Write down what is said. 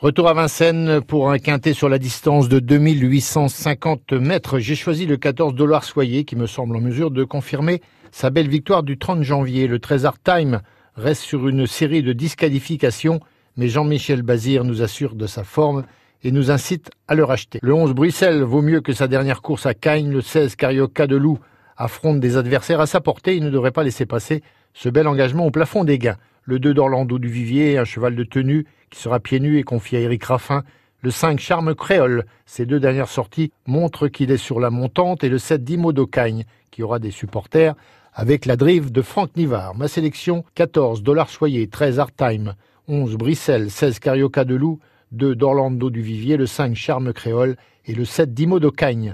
Retour à Vincennes pour un quintet sur la distance de 2850 mètres. J'ai choisi le 14 dollars Soyer qui me semble en mesure de confirmer sa belle victoire du 30 janvier. Le Trésor Time reste sur une série de disqualifications, mais Jean-Michel Bazir nous assure de sa forme et nous incite à le racheter. Le 11 Bruxelles vaut mieux que sa dernière course à Cagnes. Le 16 Carioca de Loup affronte des adversaires à sa portée. Il ne devrait pas laisser passer ce bel engagement au plafond des gains le 2 d'Orlando du Vivier, un cheval de tenue qui sera pieds nus et confié à Eric Raffin, le 5 Charme Créole, ces deux dernières sorties montrent qu'il est sur la montante, et le 7 Dimo d'Ocagne, qui aura des supporters, avec la drive de Franck Nivard. Ma sélection 14 Dollars Soyer, 13 Art Time, 11 Brissel, 16 Carioca de Loup, 2 d'Orlando du Vivier, le 5 Charme Créole et le 7 Dimo d'Ocagne.